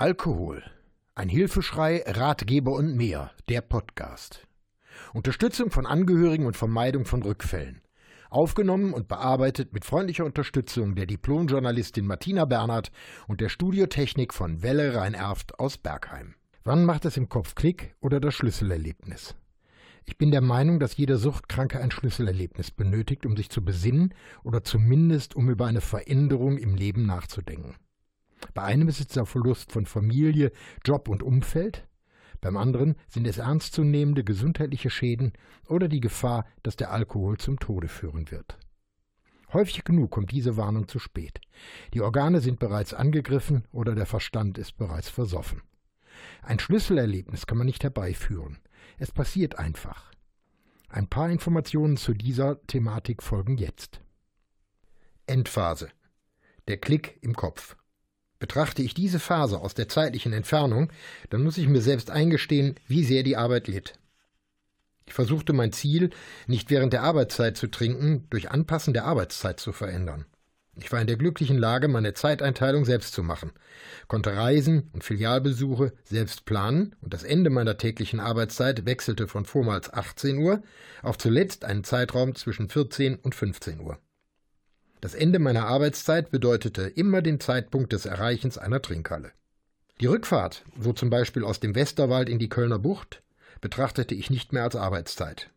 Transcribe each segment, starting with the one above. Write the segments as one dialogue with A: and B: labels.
A: Alkohol. Ein Hilfeschrei, Ratgeber und mehr. Der Podcast. Unterstützung von Angehörigen und Vermeidung von Rückfällen. Aufgenommen und bearbeitet mit freundlicher Unterstützung der Diplomjournalistin Martina Bernhard und der Studiotechnik von Welle Rhein-Erft aus Bergheim. Wann macht es im Kopf Klick oder das Schlüsselerlebnis? Ich bin der Meinung, dass jeder Suchtkranke ein Schlüsselerlebnis benötigt, um sich zu besinnen oder zumindest um über eine Veränderung im Leben nachzudenken. Bei einem ist es der Verlust von Familie, Job und Umfeld, beim anderen sind es ernstzunehmende gesundheitliche Schäden oder die Gefahr, dass der Alkohol zum Tode führen wird. Häufig genug kommt diese Warnung zu spät. Die Organe sind bereits angegriffen oder der Verstand ist bereits versoffen. Ein Schlüsselerlebnis kann man nicht herbeiführen. Es passiert einfach. Ein paar Informationen zu dieser Thematik folgen jetzt. Endphase. Der Klick im Kopf. Betrachte ich diese Phase aus der zeitlichen Entfernung, dann muss ich mir selbst eingestehen, wie sehr die Arbeit litt. Ich versuchte mein Ziel, nicht während der Arbeitszeit zu trinken, durch Anpassen der Arbeitszeit zu verändern. Ich war in der glücklichen Lage, meine Zeiteinteilung selbst zu machen, konnte Reisen und Filialbesuche selbst planen und das Ende meiner täglichen Arbeitszeit wechselte von vormals 18 Uhr auf zuletzt einen Zeitraum zwischen 14 und 15 Uhr. Das Ende meiner Arbeitszeit bedeutete immer den Zeitpunkt des Erreichens einer Trinkhalle. Die Rückfahrt, so zum Beispiel aus dem Westerwald in die Kölner Bucht, betrachtete ich nicht mehr als Arbeitszeit.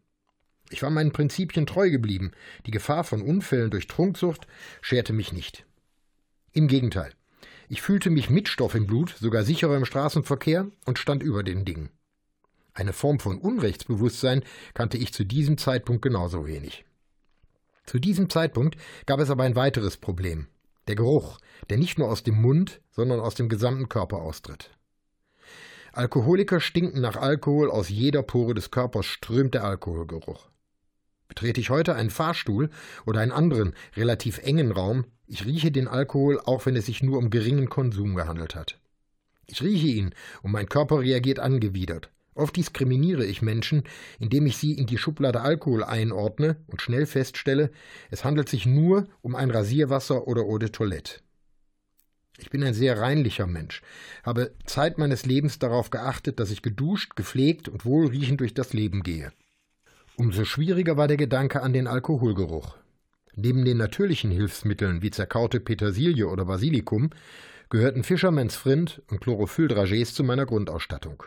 A: Ich war meinen Prinzipien treu geblieben, die Gefahr von Unfällen durch Trunksucht scherte mich nicht. Im Gegenteil, ich fühlte mich mit Stoff im Blut, sogar sicherer im Straßenverkehr und stand über den Dingen. Eine Form von Unrechtsbewusstsein kannte ich zu diesem Zeitpunkt genauso wenig. Zu diesem Zeitpunkt gab es aber ein weiteres Problem. Der Geruch, der nicht nur aus dem Mund, sondern aus dem gesamten Körper austritt. Alkoholiker stinken nach Alkohol, aus jeder Pore des Körpers strömt der Alkoholgeruch. Betrete ich heute einen Fahrstuhl oder einen anderen, relativ engen Raum, ich rieche den Alkohol, auch wenn es sich nur um geringen Konsum gehandelt hat. Ich rieche ihn und mein Körper reagiert angewidert. Oft diskriminiere ich Menschen, indem ich sie in die Schublade Alkohol einordne und schnell feststelle, es handelt sich nur um ein Rasierwasser oder Eau de Toilette. Ich bin ein sehr reinlicher Mensch, habe Zeit meines Lebens darauf geachtet, dass ich geduscht, gepflegt und wohlriechend durch das Leben gehe. Umso schwieriger war der Gedanke an den Alkoholgeruch. Neben den natürlichen Hilfsmitteln wie zerkaute Petersilie oder Basilikum gehörten Fischermanns Frind und Chlorophylldragees zu meiner Grundausstattung.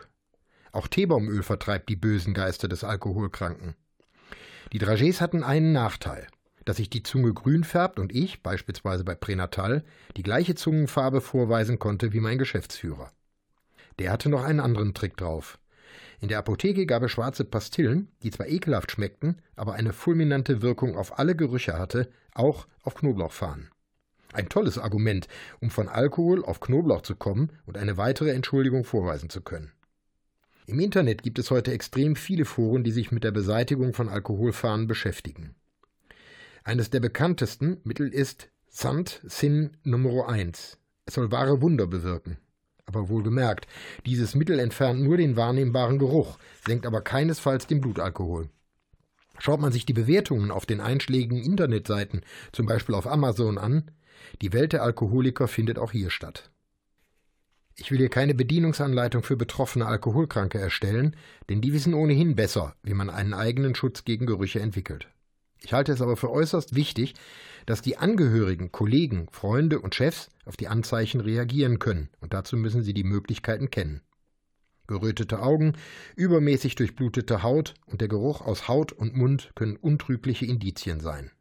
A: Auch Teebaumöl vertreibt die bösen Geister des Alkoholkranken. Die Dragees hatten einen Nachteil, dass sich die Zunge grün färbt und ich, beispielsweise bei Pränatal, die gleiche Zungenfarbe vorweisen konnte wie mein Geschäftsführer. Der hatte noch einen anderen Trick drauf. In der Apotheke gab es schwarze Pastillen, die zwar ekelhaft schmeckten, aber eine fulminante Wirkung auf alle Gerüche hatte, auch auf Knoblauchfahnen. Ein tolles Argument, um von Alkohol auf Knoblauch zu kommen und eine weitere Entschuldigung vorweisen zu können. Im Internet gibt es heute extrem viele Foren, die sich mit der Beseitigung von Alkoholfahnen beschäftigen. Eines der bekanntesten Mittel ist Sant Sin Nummer 1. Es soll wahre Wunder bewirken. Aber wohlgemerkt, dieses Mittel entfernt nur den wahrnehmbaren Geruch, senkt aber keinesfalls den Blutalkohol. Schaut man sich die Bewertungen auf den einschlägigen Internetseiten, zum Beispiel auf Amazon, an, die Welt der Alkoholiker findet auch hier statt. Ich will hier keine Bedienungsanleitung für betroffene Alkoholkranke erstellen, denn die wissen ohnehin besser, wie man einen eigenen Schutz gegen Gerüche entwickelt. Ich halte es aber für äußerst wichtig, dass die Angehörigen, Kollegen, Freunde und Chefs auf die Anzeichen reagieren können, und dazu müssen sie die Möglichkeiten kennen. Gerötete Augen, übermäßig durchblutete Haut und der Geruch aus Haut und Mund können untrügliche Indizien sein.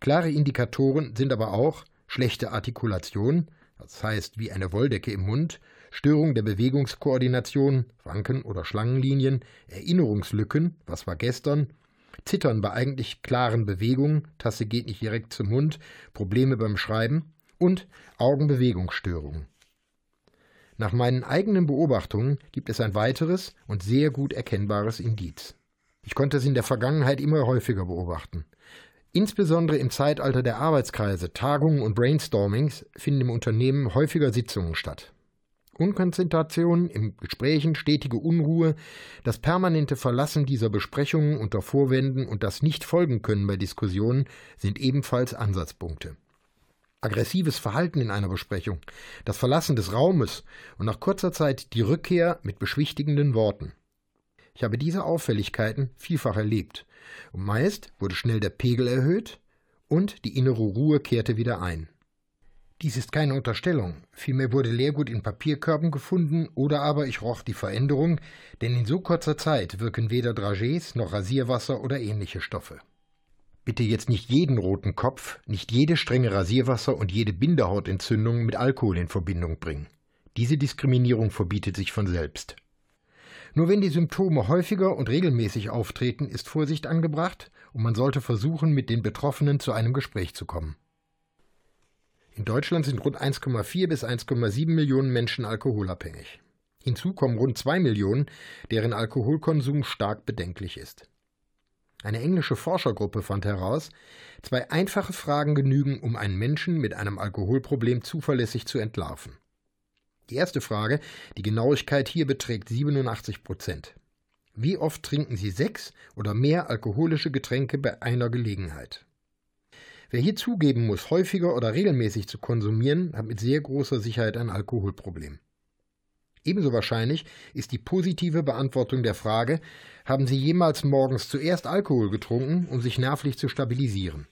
A: Klare Indikatoren sind aber auch schlechte Artikulation, das heißt wie eine Wolldecke im Mund, Störung der Bewegungskoordination, Wanken oder Schlangenlinien, Erinnerungslücken, was war gestern, Zittern bei eigentlich klaren Bewegungen, Tasse geht nicht direkt zum Mund, Probleme beim Schreiben und Augenbewegungsstörungen. Nach meinen eigenen Beobachtungen gibt es ein weiteres und sehr gut erkennbares Indiz. Ich konnte es in der Vergangenheit immer häufiger beobachten. Insbesondere im Zeitalter der Arbeitskreise, Tagungen und Brainstormings finden im Unternehmen häufiger Sitzungen statt. Unkonzentration im Gesprächen, stetige Unruhe, das permanente Verlassen dieser Besprechungen unter Vorwänden und das Nicht-Folgen können bei Diskussionen sind ebenfalls Ansatzpunkte. aggressives Verhalten in einer Besprechung, das Verlassen des Raumes und nach kurzer Zeit die Rückkehr mit beschwichtigenden Worten. Ich habe diese Auffälligkeiten vielfach erlebt, und meist wurde schnell der Pegel erhöht und die innere Ruhe kehrte wieder ein. Dies ist keine Unterstellung, vielmehr wurde Leergut in Papierkörben gefunden oder aber ich roch die Veränderung, denn in so kurzer Zeit wirken weder Dragés noch Rasierwasser oder ähnliche Stoffe. Bitte jetzt nicht jeden roten Kopf, nicht jede strenge Rasierwasser und jede Bindehautentzündung mit Alkohol in Verbindung bringen. Diese Diskriminierung verbietet sich von selbst. Nur wenn die Symptome häufiger und regelmäßig auftreten, ist Vorsicht angebracht und man sollte versuchen, mit den Betroffenen zu einem Gespräch zu kommen. In Deutschland sind rund 1,4 bis 1,7 Millionen Menschen alkoholabhängig. Hinzu kommen rund 2 Millionen, deren Alkoholkonsum stark bedenklich ist. Eine englische Forschergruppe fand heraus, zwei einfache Fragen genügen, um einen Menschen mit einem Alkoholproblem zuverlässig zu entlarven. Die erste Frage, die Genauigkeit hier beträgt 87 Prozent. Wie oft trinken Sie sechs oder mehr alkoholische Getränke bei einer Gelegenheit? Wer hier zugeben muss, häufiger oder regelmäßig zu konsumieren, hat mit sehr großer Sicherheit ein Alkoholproblem. Ebenso wahrscheinlich ist die positive Beantwortung der Frage, haben Sie jemals morgens zuerst Alkohol getrunken, um sich nervlich zu stabilisieren?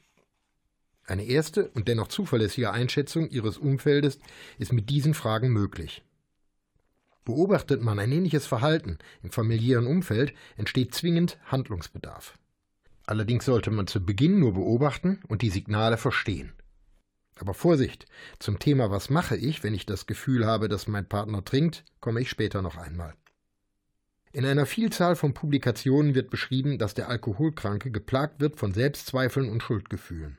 A: Eine erste und dennoch zuverlässige Einschätzung Ihres Umfeldes ist mit diesen Fragen möglich. Beobachtet man ein ähnliches Verhalten im familiären Umfeld, entsteht zwingend Handlungsbedarf. Allerdings sollte man zu Beginn nur beobachten und die Signale verstehen. Aber Vorsicht, zum Thema Was mache ich, wenn ich das Gefühl habe, dass mein Partner trinkt, komme ich später noch einmal. In einer Vielzahl von Publikationen wird beschrieben, dass der Alkoholkranke geplagt wird von Selbstzweifeln und Schuldgefühlen.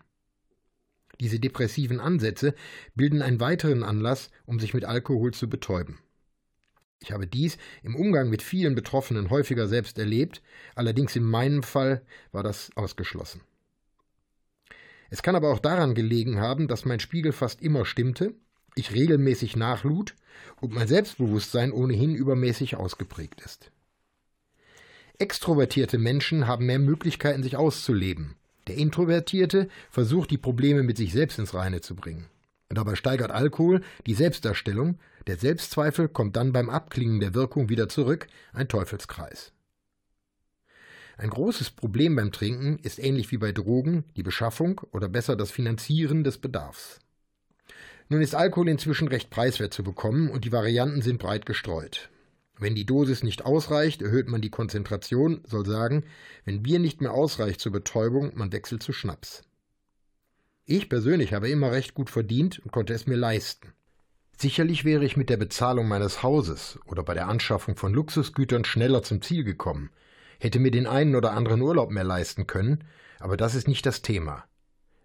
A: Diese depressiven Ansätze bilden einen weiteren Anlass, um sich mit Alkohol zu betäuben. Ich habe dies im Umgang mit vielen Betroffenen häufiger selbst erlebt, allerdings in meinem Fall war das ausgeschlossen. Es kann aber auch daran gelegen haben, dass mein Spiegel fast immer stimmte, ich regelmäßig nachlud und mein Selbstbewusstsein ohnehin übermäßig ausgeprägt ist. Extrovertierte Menschen haben mehr Möglichkeiten, sich auszuleben. Der Introvertierte versucht, die Probleme mit sich selbst ins Reine zu bringen. Dabei steigert Alkohol die Selbstdarstellung, der Selbstzweifel kommt dann beim Abklingen der Wirkung wieder zurück, ein Teufelskreis. Ein großes Problem beim Trinken ist ähnlich wie bei Drogen die Beschaffung oder besser das Finanzieren des Bedarfs. Nun ist Alkohol inzwischen recht preiswert zu bekommen und die Varianten sind breit gestreut. Wenn die Dosis nicht ausreicht, erhöht man die Konzentration, soll sagen, wenn Bier nicht mehr ausreicht zur Betäubung, man wechselt zu Schnaps. Ich persönlich habe immer recht gut verdient und konnte es mir leisten. Sicherlich wäre ich mit der Bezahlung meines Hauses oder bei der Anschaffung von Luxusgütern schneller zum Ziel gekommen, hätte mir den einen oder anderen Urlaub mehr leisten können, aber das ist nicht das Thema.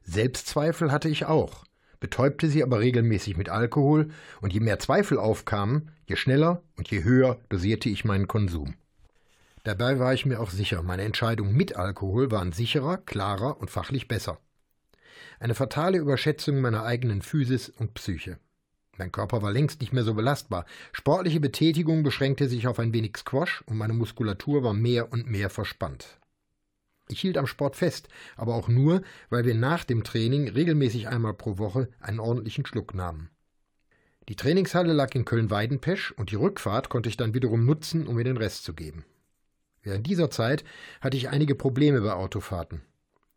A: Selbstzweifel hatte ich auch, betäubte sie aber regelmäßig mit Alkohol, und je mehr Zweifel aufkamen, je schneller und je höher dosierte ich meinen Konsum. Dabei war ich mir auch sicher, meine Entscheidungen mit Alkohol waren sicherer, klarer und fachlich besser. Eine fatale Überschätzung meiner eigenen Physis und Psyche. Mein Körper war längst nicht mehr so belastbar. Sportliche Betätigung beschränkte sich auf ein wenig Squash und meine Muskulatur war mehr und mehr verspannt. Ich hielt am Sport fest, aber auch nur, weil wir nach dem Training regelmäßig einmal pro Woche einen ordentlichen Schluck nahmen. Die Trainingshalle lag in Köln-Weidenpesch und die Rückfahrt konnte ich dann wiederum nutzen, um mir den Rest zu geben. Während dieser Zeit hatte ich einige Probleme bei Autofahrten.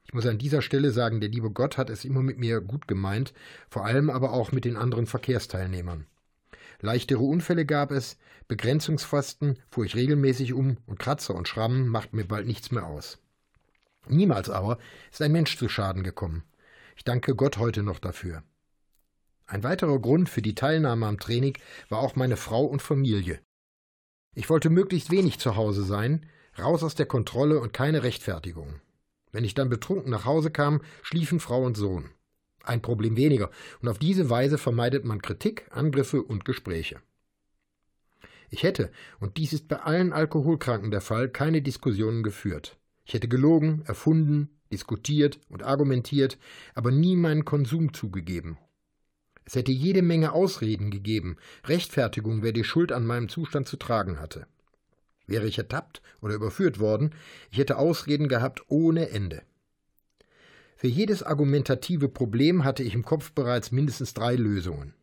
A: Ich muss an dieser Stelle sagen, der liebe Gott hat es immer mit mir gut gemeint, vor allem aber auch mit den anderen Verkehrsteilnehmern. Leichtere Unfälle gab es, Begrenzungsfasten fuhr ich regelmäßig um und Kratzer und Schrammen machten mir bald nichts mehr aus. Niemals aber ist ein Mensch zu Schaden gekommen. Ich danke Gott heute noch dafür. Ein weiterer Grund für die Teilnahme am Training war auch meine Frau und Familie. Ich wollte möglichst wenig zu Hause sein, raus aus der Kontrolle und keine Rechtfertigung. Wenn ich dann betrunken nach Hause kam, schliefen Frau und Sohn. Ein Problem weniger, und auf diese Weise vermeidet man Kritik, Angriffe und Gespräche. Ich hätte, und dies ist bei allen Alkoholkranken der Fall, keine Diskussionen geführt. Ich hätte gelogen, erfunden, diskutiert und argumentiert, aber nie meinen Konsum zugegeben. Es hätte jede Menge Ausreden gegeben, Rechtfertigung, wer die Schuld an meinem Zustand zu tragen hatte. Wäre ich ertappt oder überführt worden, ich hätte Ausreden gehabt ohne Ende. Für jedes argumentative Problem hatte ich im Kopf bereits mindestens drei Lösungen.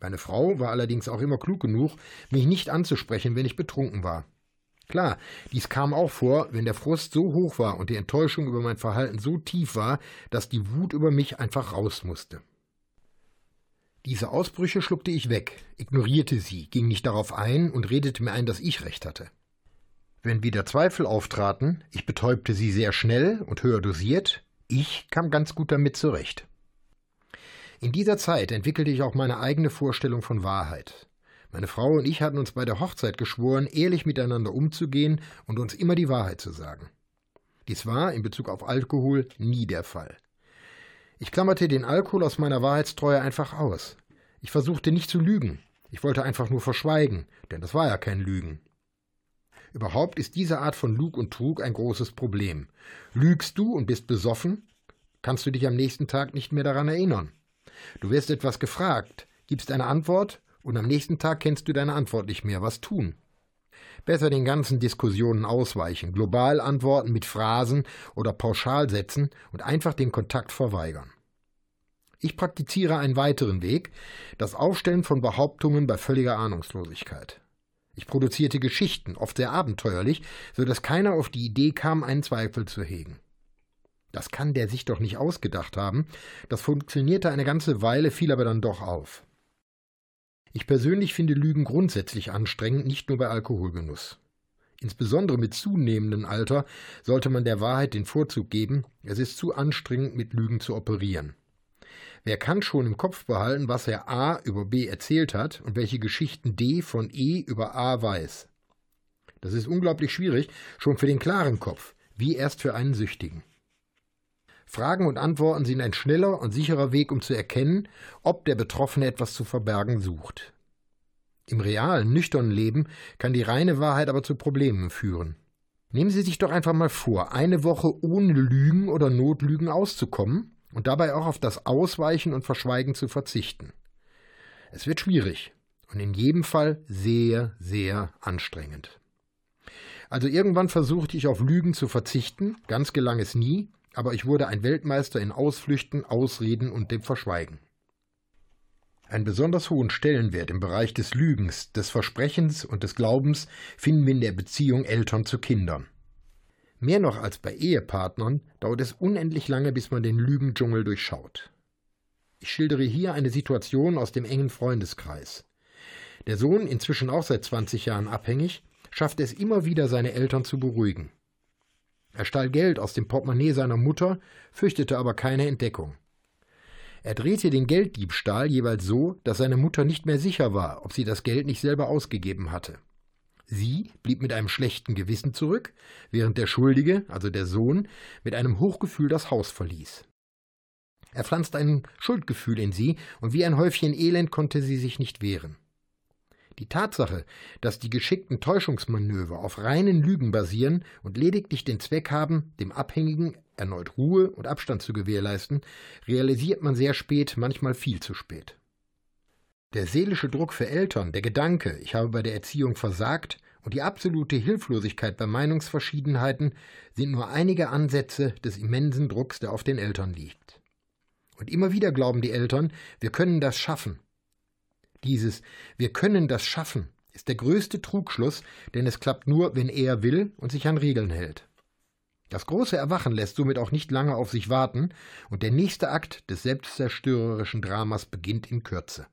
A: Meine Frau war allerdings auch immer klug genug, mich nicht anzusprechen, wenn ich betrunken war. Klar, dies kam auch vor, wenn der Frust so hoch war und die Enttäuschung über mein Verhalten so tief war, dass die Wut über mich einfach raus musste. Diese Ausbrüche schluckte ich weg, ignorierte sie, ging nicht darauf ein und redete mir ein, dass ich recht hatte. Wenn wieder Zweifel auftraten, ich betäubte sie sehr schnell und höher dosiert, ich kam ganz gut damit zurecht. In dieser Zeit entwickelte ich auch meine eigene Vorstellung von Wahrheit. Meine Frau und ich hatten uns bei der Hochzeit geschworen, ehrlich miteinander umzugehen und uns immer die Wahrheit zu sagen. Dies war in Bezug auf Alkohol nie der Fall. Ich klammerte den Alkohol aus meiner Wahrheitstreue einfach aus. Ich versuchte nicht zu lügen. Ich wollte einfach nur verschweigen, denn das war ja kein Lügen. Überhaupt ist diese Art von Lug und Trug ein großes Problem. Lügst du und bist besoffen, kannst du dich am nächsten Tag nicht mehr daran erinnern. Du wirst etwas gefragt, gibst eine Antwort und am nächsten Tag kennst du deine Antwort nicht mehr. Was tun? Besser den ganzen Diskussionen ausweichen, global antworten mit Phrasen oder Pauschalsätzen und einfach den Kontakt verweigern. Ich praktiziere einen weiteren Weg, das Aufstellen von Behauptungen bei völliger Ahnungslosigkeit. Ich produzierte Geschichten, oft sehr abenteuerlich, so dass keiner auf die Idee kam, einen Zweifel zu hegen. Das kann der sich doch nicht ausgedacht haben. Das funktionierte eine ganze Weile, fiel aber dann doch auf. Ich persönlich finde Lügen grundsätzlich anstrengend, nicht nur bei Alkoholgenuss. Insbesondere mit zunehmendem Alter sollte man der Wahrheit den Vorzug geben, es ist zu anstrengend, mit Lügen zu operieren. Wer kann schon im Kopf behalten, was er A über B erzählt hat und welche Geschichten D von E über A weiß? Das ist unglaublich schwierig, schon für den klaren Kopf, wie erst für einen Süchtigen. Fragen und Antworten sind ein schneller und sicherer Weg, um zu erkennen, ob der Betroffene etwas zu verbergen sucht. Im realen, nüchternen Leben kann die reine Wahrheit aber zu Problemen führen. Nehmen Sie sich doch einfach mal vor, eine Woche ohne Lügen oder Notlügen auszukommen und dabei auch auf das Ausweichen und Verschweigen zu verzichten. Es wird schwierig und in jedem Fall sehr, sehr anstrengend. Also irgendwann versuchte ich auf Lügen zu verzichten, ganz gelang es nie, aber ich wurde ein Weltmeister in Ausflüchten, Ausreden und dem Verschweigen. Einen besonders hohen Stellenwert im Bereich des Lügens, des Versprechens und des Glaubens finden wir in der Beziehung Eltern zu Kindern. Mehr noch als bei Ehepartnern dauert es unendlich lange, bis man den Lügendschungel durchschaut. Ich schildere hier eine Situation aus dem engen Freundeskreis. Der Sohn, inzwischen auch seit 20 Jahren abhängig, schafft es immer wieder, seine Eltern zu beruhigen. Er stahl Geld aus dem Portemonnaie seiner Mutter, fürchtete aber keine Entdeckung. Er drehte den Gelddiebstahl jeweils so, dass seine Mutter nicht mehr sicher war, ob sie das Geld nicht selber ausgegeben hatte. Sie blieb mit einem schlechten Gewissen zurück, während der Schuldige, also der Sohn, mit einem Hochgefühl das Haus verließ. Er pflanzte ein Schuldgefühl in sie, und wie ein Häufchen Elend konnte sie sich nicht wehren. Die Tatsache, dass die geschickten Täuschungsmanöver auf reinen Lügen basieren und lediglich den Zweck haben, dem Abhängigen erneut Ruhe und Abstand zu gewährleisten, realisiert man sehr spät, manchmal viel zu spät. Der seelische Druck für Eltern, der Gedanke, ich habe bei der Erziehung versagt, und die absolute Hilflosigkeit bei Meinungsverschiedenheiten sind nur einige Ansätze des immensen Drucks, der auf den Eltern liegt. Und immer wieder glauben die Eltern, wir können das schaffen, dieses Wir können das schaffen ist der größte Trugschluss, denn es klappt nur, wenn er will und sich an Regeln hält. Das große Erwachen lässt somit auch nicht lange auf sich warten, und der nächste Akt des selbstzerstörerischen Dramas beginnt in Kürze.